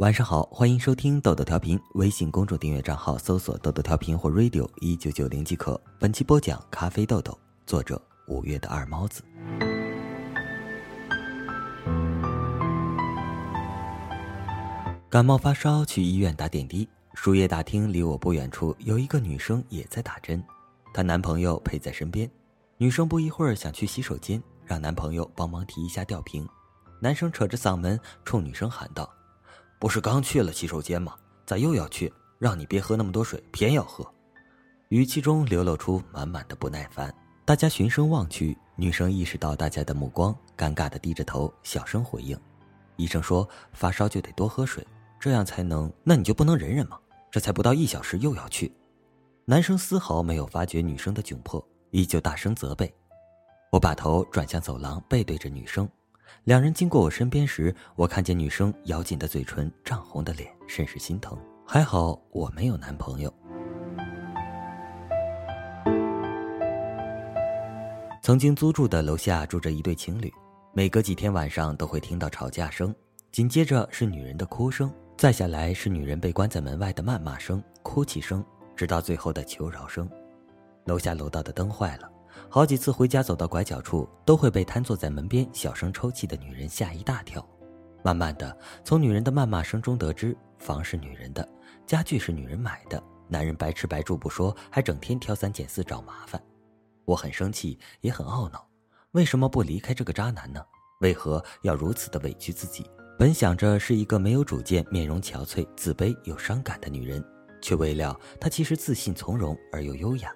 晚上好，欢迎收听豆豆调频。微信公众订阅账号搜索“豆豆调频”或 “radio 一九九零”即可。本期播讲《咖啡豆豆》，作者五月的二猫子。感冒发烧去医院打点滴，输液大厅离我不远处有一个女生也在打针，她男朋友陪在身边。女生不一会儿想去洗手间，让男朋友帮忙提一下吊瓶。男生扯着嗓门冲女生喊道。不是刚去了洗手间吗？咋又要去？让你别喝那么多水，偏要喝，语气中流露出满满的不耐烦。大家循声望去，女生意识到大家的目光，尴尬的低着头，小声回应：“医生说发烧就得多喝水，这样才能……那你就不能忍忍吗？这才不到一小时又要去。”男生丝毫没有发觉女生的窘迫，依旧大声责备。我把头转向走廊，背对着女生。两人经过我身边时，我看见女生咬紧的嘴唇、涨红的脸，甚是心疼。还好我没有男朋友。曾经租住的楼下住着一对情侣，每隔几天晚上都会听到吵架声，紧接着是女人的哭声，再下来是女人被关在门外的谩骂声、哭泣声，直到最后的求饶声。楼下楼道的灯坏了。好几次回家走到拐角处，都会被瘫坐在门边小声抽泣的女人吓一大跳。慢慢的，从女人的谩骂声中得知，房是女人的，家具是女人买的，男人白吃白住不说，还整天挑三拣四找麻烦。我很生气，也很懊恼，为什么不离开这个渣男呢？为何要如此的委屈自己？本想着是一个没有主见、面容憔悴、自卑又伤感的女人，却未料她其实自信从容而又优雅。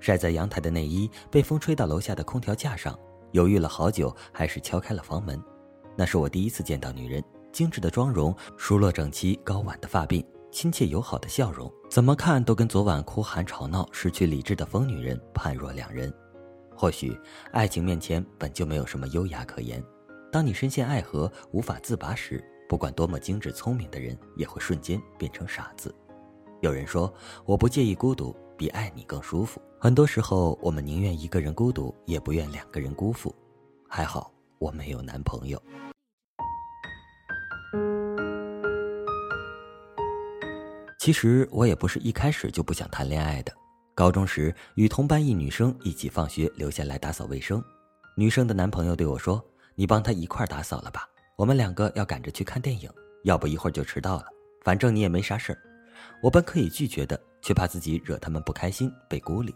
晒在阳台的内衣被风吹到楼下的空调架上，犹豫了好久，还是敲开了房门。那是我第一次见到女人，精致的妆容，梳落整齐高挽的发鬓，亲切友好的笑容，怎么看都跟昨晚哭喊吵闹、失去理智的疯女人判若两人。或许爱情面前本就没有什么优雅可言，当你深陷爱河无法自拔时，不管多么精致聪明的人，也会瞬间变成傻子。有人说，我不介意孤独。比爱你更舒服。很多时候，我们宁愿一个人孤独，也不愿两个人辜负。还好我没有男朋友。其实我也不是一开始就不想谈恋爱的。高中时，与同班一女生一起放学留下来打扫卫生，女生的男朋友对我说：“你帮她一块打扫了吧，我们两个要赶着去看电影，要不一会儿就迟到了。反正你也没啥事儿。”我本可以拒绝的。却怕自己惹他们不开心，被孤立。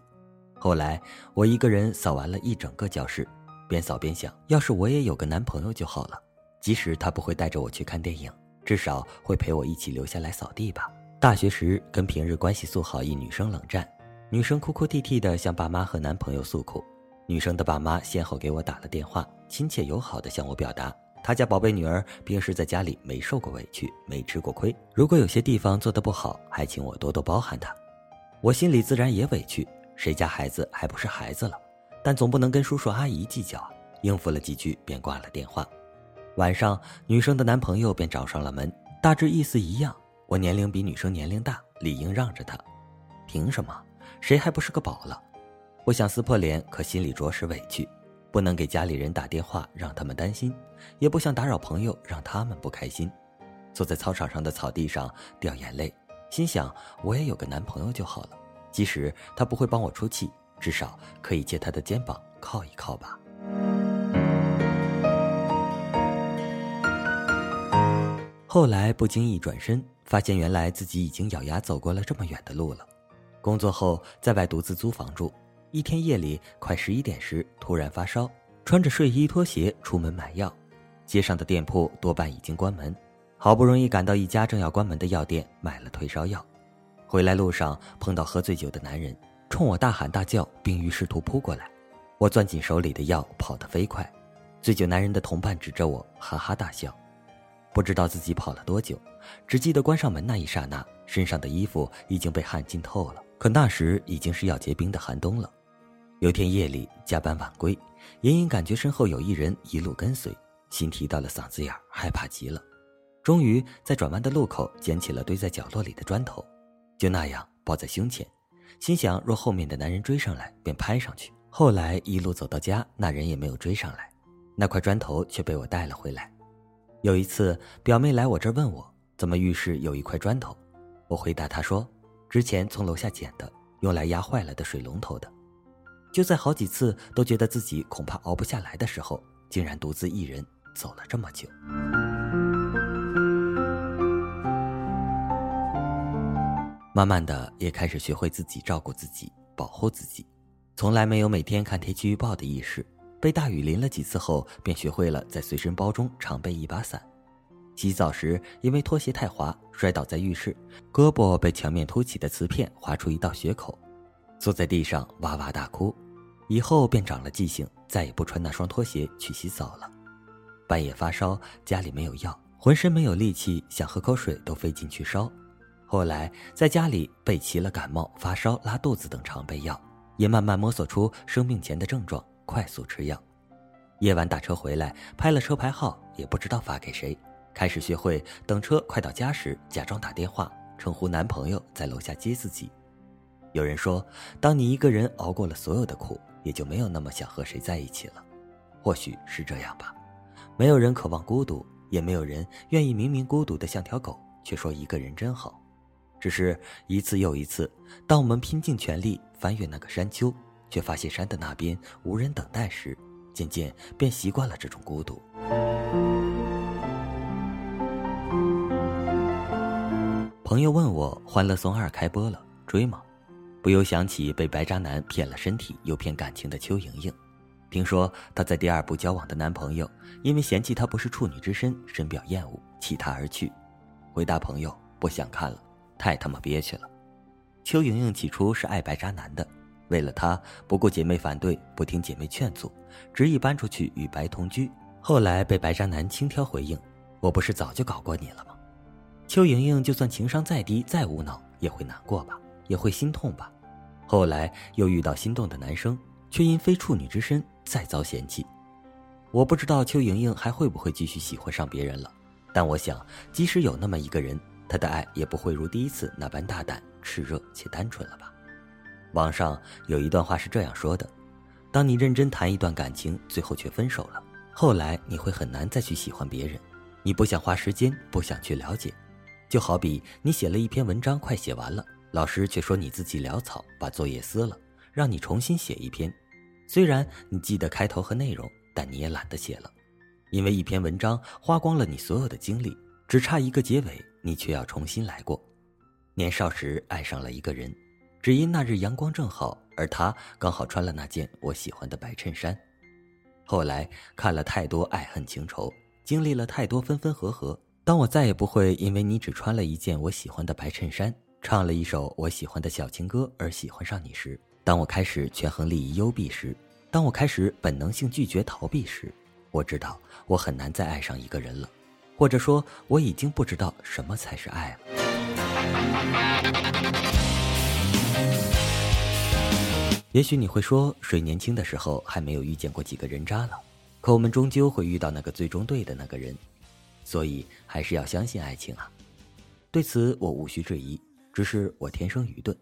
后来我一个人扫完了一整个教室，边扫边想：要是我也有个男朋友就好了。即使他不会带着我去看电影，至少会陪我一起留下来扫地吧。大学时跟平日关系素好一女生冷战，女生哭哭啼啼的向爸妈和男朋友诉苦。女生的爸妈先后给我打了电话，亲切友好的向我表达。他家宝贝女儿平时在家里没受过委屈，没吃过亏。如果有些地方做得不好，还请我多多包涵她。我心里自然也委屈，谁家孩子还不是孩子了？但总不能跟叔叔阿姨计较啊。应付了几句便挂了电话。晚上，女生的男朋友便找上了门，大致意思一样：我年龄比女生年龄大，理应让着她。凭什么？谁还不是个宝了？我想撕破脸，可心里着实委屈。不能给家里人打电话让他们担心，也不想打扰朋友让他们不开心。坐在操场上的草地上掉眼泪，心想我也有个男朋友就好了，即使他不会帮我出气，至少可以借他的肩膀靠一靠吧。后来不经意转身，发现原来自己已经咬牙走过了这么远的路了。工作后在外独自租房住。一天夜里快十一点时，突然发烧，穿着睡衣拖鞋出门买药，街上的店铺多半已经关门，好不容易赶到一家正要关门的药店，买了退烧药。回来路上碰到喝醉酒的男人，冲我大喊大叫，并欲试图扑过来，我攥紧手里的药，跑得飞快。醉酒男人的同伴指着我，哈哈大笑。不知道自己跑了多久，只记得关上门那一刹那，身上的衣服已经被汗浸透了。可那时已经是要结冰的寒冬了。有天夜里加班晚归，隐隐感觉身后有一人一路跟随，心提到了嗓子眼害怕极了。终于在转弯的路口捡起了堆在角落里的砖头，就那样抱在胸前，心想若后面的男人追上来，便拍上去。后来一路走到家，那人也没有追上来，那块砖头却被我带了回来。有一次表妹来我这儿问我怎么浴室有一块砖头？我回答她说：“之前从楼下捡的，用来压坏了的水龙头的。”就在好几次都觉得自己恐怕熬不下来的时候，竟然独自一人走了这么久。慢慢的，也开始学会自己照顾自己，保护自己，从来没有每天看天气预报的意识。被大雨淋了几次后，便学会了在随身包中常备一把伞。洗澡时，因为拖鞋太滑，摔倒在浴室，胳膊被墙面凸起的瓷片划出一道血口，坐在地上哇哇大哭。以后便长了记性，再也不穿那双拖鞋去洗澡了。半夜发烧，家里没有药，浑身没有力气，想喝口水都费劲去烧。后来在家里备齐了感冒、发烧、拉肚子等常备药，也慢慢摸索出生病前的症状。快速吃药，夜晚打车回来，拍了车牌号，也不知道发给谁。开始学会等车快到家时，假装打电话，称呼男朋友在楼下接自己。有人说，当你一个人熬过了所有的苦，也就没有那么想和谁在一起了。或许是这样吧。没有人渴望孤独，也没有人愿意明明孤独的像条狗，却说一个人真好。只是一次又一次，当我们拼尽全力翻越那个山丘。却发现山的那边无人等待时，渐渐便习惯了这种孤独。朋友问我《欢乐颂二》开播了，追吗？不由想起被白渣男骗了身体又骗感情的邱莹莹。听说她在第二部交往的男朋友，因为嫌弃她不是处女之身，深表厌恶，弃她而去。回答朋友不想看了，太他妈憋屈了。邱莹莹起初是爱白渣男的。为了他，不顾姐妹反对，不听姐妹劝阻，执意搬出去与白同居。后来被白渣男轻佻回应：“我不是早就搞过你了吗？”邱莹莹就算情商再低再无脑，也会难过吧，也会心痛吧。后来又遇到心动的男生，却因非处女之身再遭嫌弃。我不知道邱莹莹还会不会继续喜欢上别人了，但我想，即使有那么一个人，他的爱也不会如第一次那般大胆、炽热且单纯了吧。网上有一段话是这样说的：当你认真谈一段感情，最后却分手了，后来你会很难再去喜欢别人。你不想花时间，不想去了解，就好比你写了一篇文章，快写完了，老师却说你字迹潦草，把作业撕了，让你重新写一篇。虽然你记得开头和内容，但你也懒得写了，因为一篇文章花光了你所有的精力，只差一个结尾，你却要重新来过。年少时爱上了一个人。只因那日阳光正好，而他刚好穿了那件我喜欢的白衬衫。后来看了太多爱恨情仇，经历了太多分分合合。当我再也不会因为你只穿了一件我喜欢的白衬衫，唱了一首我喜欢的小情歌而喜欢上你时，当我开始权衡利益优弊时，当我开始本能性拒绝逃避时，我知道我很难再爱上一个人了，或者说我已经不知道什么才是爱了。也许你会说，谁年轻的时候还没有遇见过几个人渣了？可我们终究会遇到那个最终对的那个人，所以还是要相信爱情啊！对此我无需质疑，只是我天生愚钝，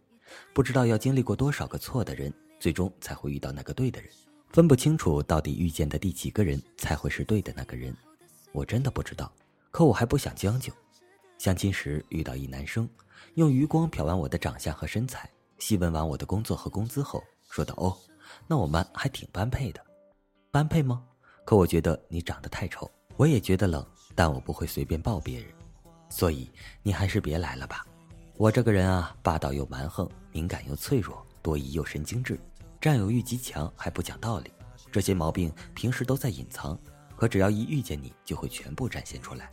不知道要经历过多少个错的人，最终才会遇到那个对的人，分不清楚到底遇见的第几个人才会是对的那个人，我真的不知道。可我还不想将就，相亲时遇到一男生，用余光瞟完我的长相和身材，细问完我的工作和工资后。说道：“哦，那我们还挺般配的，般配吗？可我觉得你长得太丑，我也觉得冷，但我不会随便抱别人，所以你还是别来了吧。我这个人啊，霸道又蛮横，敏感又脆弱，多疑又神经质，占有欲极强，还不讲道理。这些毛病平时都在隐藏，可只要一遇见你，就会全部展现出来。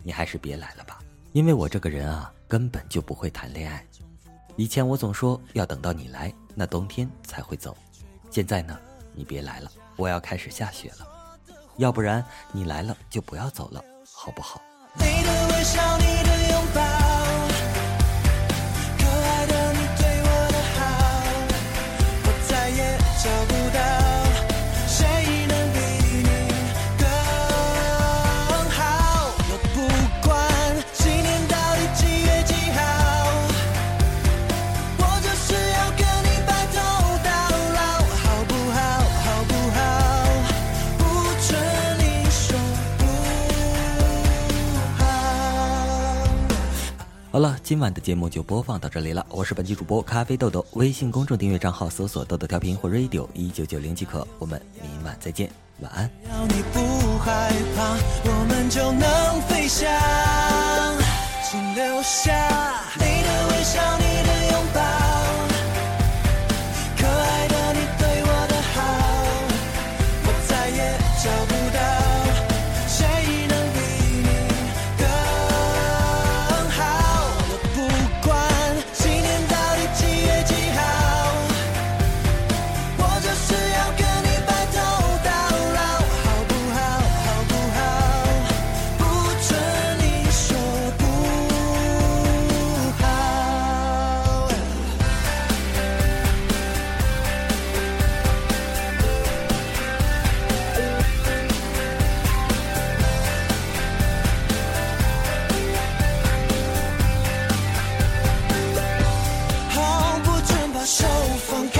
你还是别来了吧，因为我这个人啊，根本就不会谈恋爱。以前我总说要等到你来。”那冬天才会走，现在呢，你别来了，我要开始下雪了，要不然你来了就不要走了，好不好？好了今晚的节目就播放到这里了我是本期主播咖啡豆豆微信公众订阅账号搜索豆豆调频或 radio 一九九零即可。我们明晚再见晚安。只要你不害怕我们就能飞翔。请留下你的微笑你的拥抱。都放开。